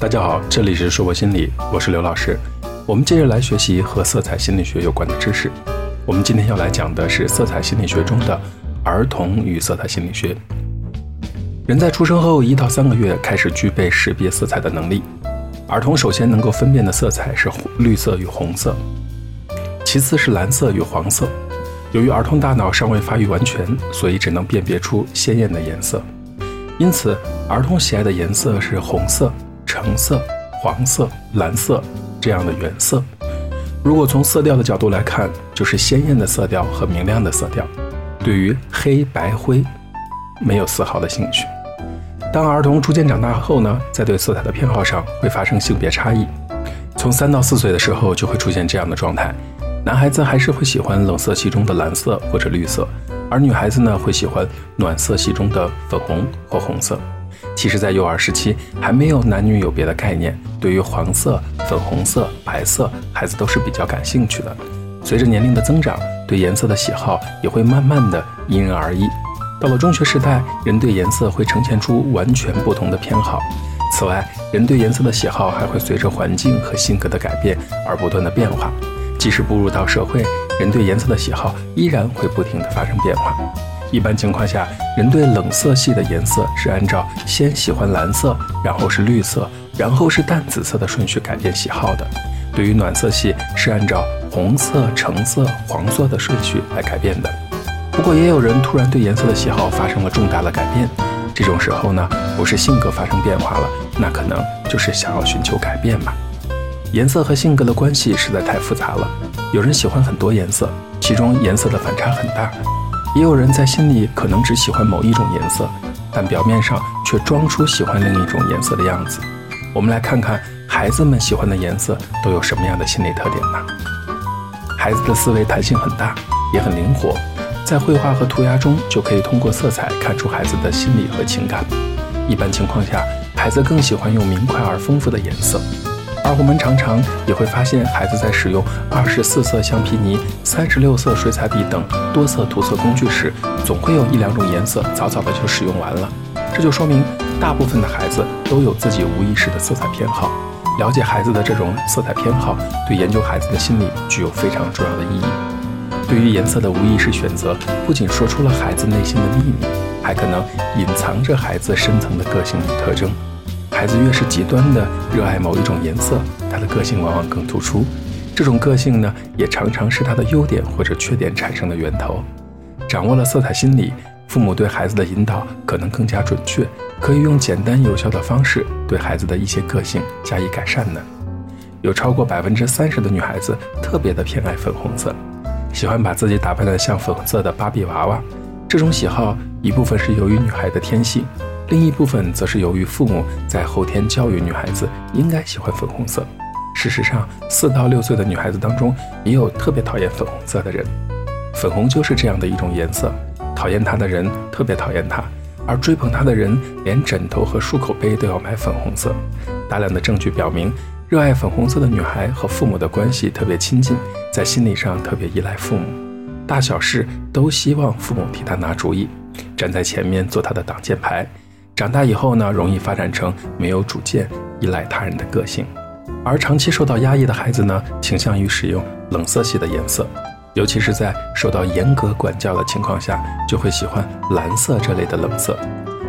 大家好，这里是说博心理，我是刘老师。我们接着来学习和色彩心理学有关的知识。我们今天要来讲的是色彩心理学中的儿童与色彩心理学。人在出生后一到三个月开始具备识别色彩的能力。儿童首先能够分辨的色彩是绿色与红色，其次是蓝色与黄色。由于儿童大脑尚未发育完全，所以只能辨别出鲜艳的颜色。因此，儿童喜爱的颜色是红色、橙色、黄色、蓝色这样的原色。如果从色调的角度来看，就是鲜艳的色调和明亮的色调。对于黑白灰，没有丝毫的兴趣。当儿童逐渐长大后呢，在对色彩的偏好上会发生性别差异。从三到四岁的时候就会出现这样的状态。男孩子还是会喜欢冷色系中的蓝色或者绿色，而女孩子呢会喜欢暖色系中的粉红或红色。其实，在幼儿时期还没有男女有别的概念，对于黄色、粉红色、白色，孩子都是比较感兴趣的。随着年龄的增长，对颜色的喜好也会慢慢的因人而异。到了中学时代，人对颜色会呈现出完全不同的偏好。此外，人对颜色的喜好还会随着环境和性格的改变而不断的变化。即使步入到社会，人对颜色的喜好依然会不停地发生变化。一般情况下，人对冷色系的颜色是按照先喜欢蓝色，然后是绿色，然后是淡紫色的顺序改变喜好的。对于暖色系，是按照红色、橙色、黄色的顺序来改变的。不过，也有人突然对颜色的喜好发生了重大的改变。这种时候呢，不是性格发生变化了，那可能就是想要寻求改变吧。颜色和性格的关系实在太复杂了。有人喜欢很多颜色，其中颜色的反差很大；也有人在心里可能只喜欢某一种颜色，但表面上却装出喜欢另一种颜色的样子。我们来看看孩子们喜欢的颜色都有什么样的心理特点呢？孩子的思维弹性很大，也很灵活，在绘画和涂鸦中就可以通过色彩看出孩子的心理和情感。一般情况下，孩子更喜欢用明快而丰富的颜色。而我们常常也会发现，孩子在使用二十四色橡皮泥、三十六色水彩笔等多色涂色工具时，总会有一两种颜色早早的就使用完了。这就说明，大部分的孩子都有自己无意识的色彩偏好。了解孩子的这种色彩偏好，对研究孩子的心理具有非常重要的意义。对于颜色的无意识选择，不仅说出了孩子内心的秘密，还可能隐藏着孩子深层的个性与特征。孩子越是极端的热爱某一种颜色，他的个性往往更突出。这种个性呢，也常常是他的优点或者缺点产生的源头。掌握了色彩心理，父母对孩子的引导可能更加准确，可以用简单有效的方式对孩子的一些个性加以改善呢。有超过百分之三十的女孩子特别的偏爱粉红色，喜欢把自己打扮得像粉红色的芭比娃娃。这种喜好一部分是由于女孩的天性。另一部分则是由于父母在后天教育女孩子应该喜欢粉红色。事实上，四到六岁的女孩子当中也有特别讨厌粉红色的人。粉红就是这样的一种颜色，讨厌它的人特别讨厌它，而追捧它的人连枕头和漱口杯都要买粉红色。大量的证据表明，热爱粉红色的女孩和父母的关系特别亲近，在心理上特别依赖父母，大小事都希望父母替她拿主意，站在前面做她的挡箭牌。长大以后呢，容易发展成没有主见、依赖他人的个性；而长期受到压抑的孩子呢，倾向于使用冷色系的颜色，尤其是在受到严格管教的情况下，就会喜欢蓝色这类的冷色。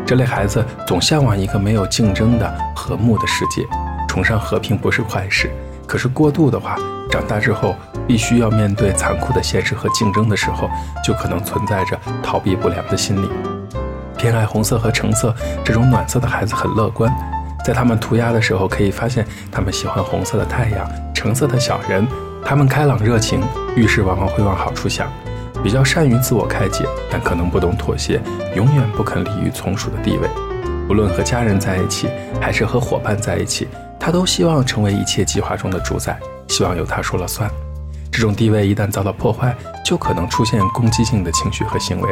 这类孩子总向往一个没有竞争的和睦的世界，崇尚和平不是坏事。可是过度的话，长大之后必须要面对残酷的现实和竞争的时候，就可能存在着逃避不良的心理。偏爱红色和橙色这种暖色的孩子很乐观，在他们涂鸦的时候可以发现，他们喜欢红色的太阳、橙色的小人。他们开朗热情，遇事往往会往好处想，比较善于自我开解，但可能不懂妥协，永远不肯立于从属的地位。无论和家人在一起，还是和伙伴在一起，他都希望成为一切计划中的主宰，希望由他说了算。这种地位一旦遭到破坏，就可能出现攻击性的情绪和行为。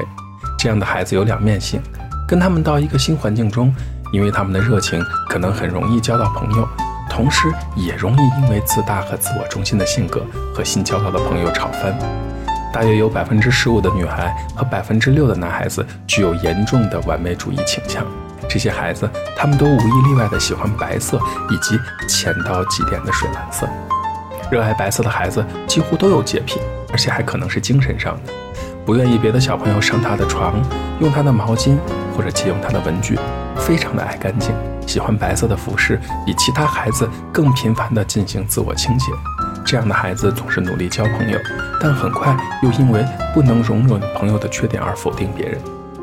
这样的孩子有两面性，跟他们到一个新环境中，因为他们的热情，可能很容易交到朋友，同时也容易因为自大和自我中心的性格和新交到的朋友吵翻。大约有百分之十五的女孩和百分之六的男孩子具有严重的完美主义倾向，这些孩子他们都无一例外的喜欢白色以及浅到极点的水蓝色。热爱白色的孩子几乎都有洁癖，而且还可能是精神上的，不愿意别的小朋友上他的床，用他的毛巾或者借用他的文具，非常的爱干净，喜欢白色的服饰，比其他孩子更频繁地进行自我清洁。这样的孩子总是努力交朋友，但很快又因为不能容忍朋友的缺点而否定别人。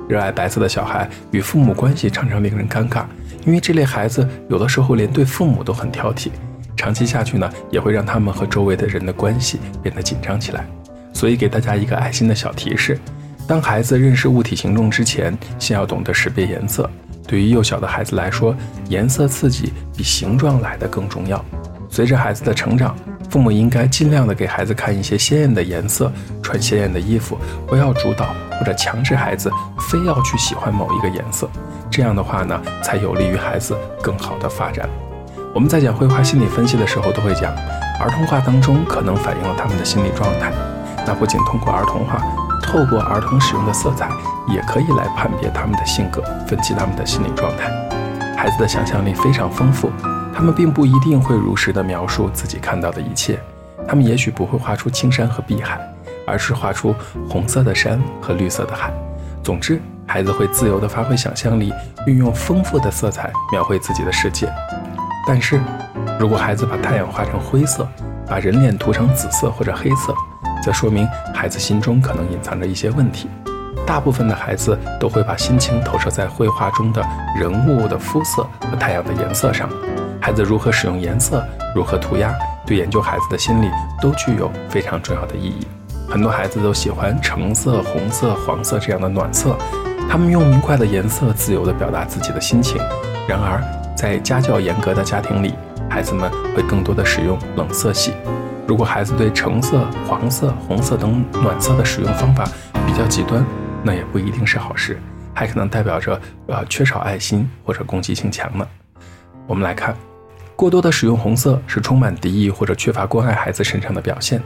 热爱白色的小孩与父母关系常常令人尴尬，因为这类孩子有的时候连对父母都很挑剔。长期下去呢，也会让他们和周围的人的关系变得紧张起来。所以给大家一个爱心的小提示：当孩子认识物体形状之前，先要懂得识别颜色。对于幼小的孩子来说，颜色刺激比形状来的更重要。随着孩子的成长，父母应该尽量的给孩子看一些鲜艳的颜色，穿鲜艳的衣服，不要主导或者强制孩子非要去喜欢某一个颜色。这样的话呢，才有利于孩子更好的发展。我们在讲绘画心理分析的时候，都会讲儿童画当中可能反映了他们的心理状态。那不仅通过儿童画，透过儿童使用的色彩，也可以来判别他们的性格，分析他们的心理状态。孩子的想象力非常丰富。他们并不一定会如实的描述自己看到的一切，他们也许不会画出青山和碧海，而是画出红色的山和绿色的海。总之，孩子会自由地发挥想象力，运用丰富的色彩描绘自己的世界。但是，如果孩子把太阳画成灰色，把人脸涂成紫色或者黑色，则说明孩子心中可能隐藏着一些问题。大部分的孩子都会把心情投射在绘画中的人物的肤色和太阳的颜色上。孩子如何使用颜色，如何涂鸦，对研究孩子的心理都具有非常重要的意义。很多孩子都喜欢橙色、红色、黄色这样的暖色，他们用明快的颜色自由地表达自己的心情。然而，在家教严格的家庭里，孩子们会更多的使用冷色系。如果孩子对橙色、黄色、红色等暖色的使用方法比较极端，那也不一定是好事，还可能代表着呃缺少爱心或者攻击性强呢。我们来看。过多的使用红色是充满敌意或者缺乏关爱孩子身上的表现，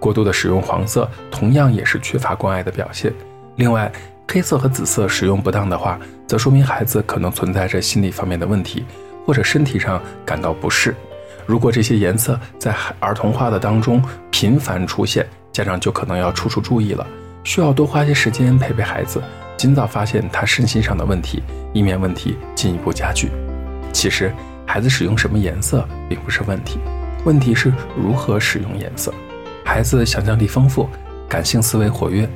过度的使用黄色同样也是缺乏关爱的表现。另外，黑色和紫色使用不当的话，则说明孩子可能存在着心理方面的问题，或者身体上感到不适。如果这些颜色在儿童画的当中频繁出现，家长就可能要处处注意了，需要多花些时间陪陪孩子，尽早发现他身心上的问题，以免问题进一步加剧。其实。孩子使用什么颜色并不是问题，问题是如何使用颜色。孩子想象力丰富，感性思维活跃，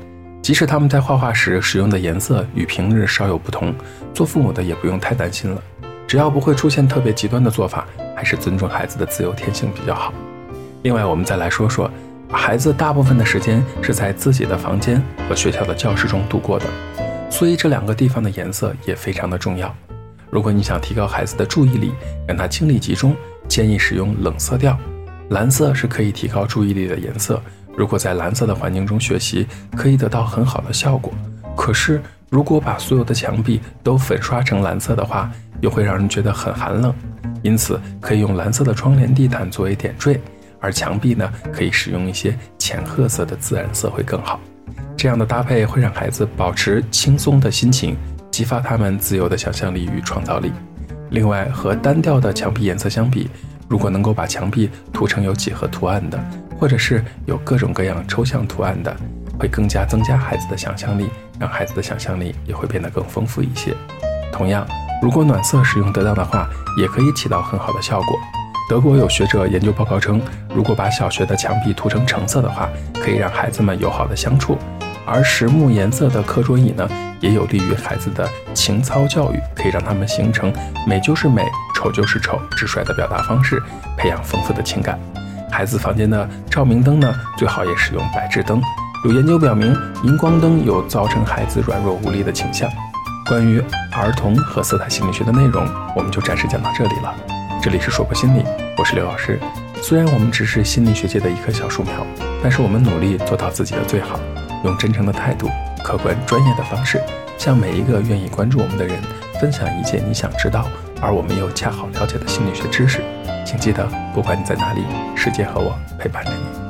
即使他们在画画时使用的颜色与平日稍有不同，做父母的也不用太担心了。只要不会出现特别极端的做法，还是尊重孩子的自由天性比较好。另外，我们再来说说，孩子大部分的时间是在自己的房间和学校的教室中度过的，所以这两个地方的颜色也非常的重要。如果你想提高孩子的注意力，让他精力集中，建议使用冷色调。蓝色是可以提高注意力的颜色。如果在蓝色的环境中学习，可以得到很好的效果。可是，如果把所有的墙壁都粉刷成蓝色的话，又会让人觉得很寒冷。因此，可以用蓝色的窗帘、地毯作为点缀，而墙壁呢，可以使用一些浅褐色的自然色会更好。这样的搭配会让孩子保持轻松的心情。激发他们自由的想象力与创造力。另外，和单调的墙壁颜色相比，如果能够把墙壁涂成有几何图案的，或者是有各种各样抽象图案的，会更加增加孩子的想象力，让孩子的想象力也会变得更丰富一些。同样，如果暖色使用得当的话，也可以起到很好的效果。德国有学者研究报告称，如果把小学的墙壁涂成橙色的话，可以让孩子们友好的相处。而实木颜色的课桌椅呢？也有利于孩子的情操教育，可以让他们形成美就是美，丑就是丑直率的表达方式，培养丰富的情感。孩子房间的照明灯呢，最好也使用白炽灯。有研究表明，荧光灯有造成孩子软弱无力的倾向。关于儿童和色彩心理学的内容，我们就暂时讲到这里了。这里是说破心理，我是刘老师。虽然我们只是心理学界的一棵小树苗，但是我们努力做到自己的最好，用真诚的态度。客观专业的方式，向每一个愿意关注我们的人分享一切你想知道而我们又恰好了解的心理学知识。请记得，不管你在哪里，世界和我陪伴着你。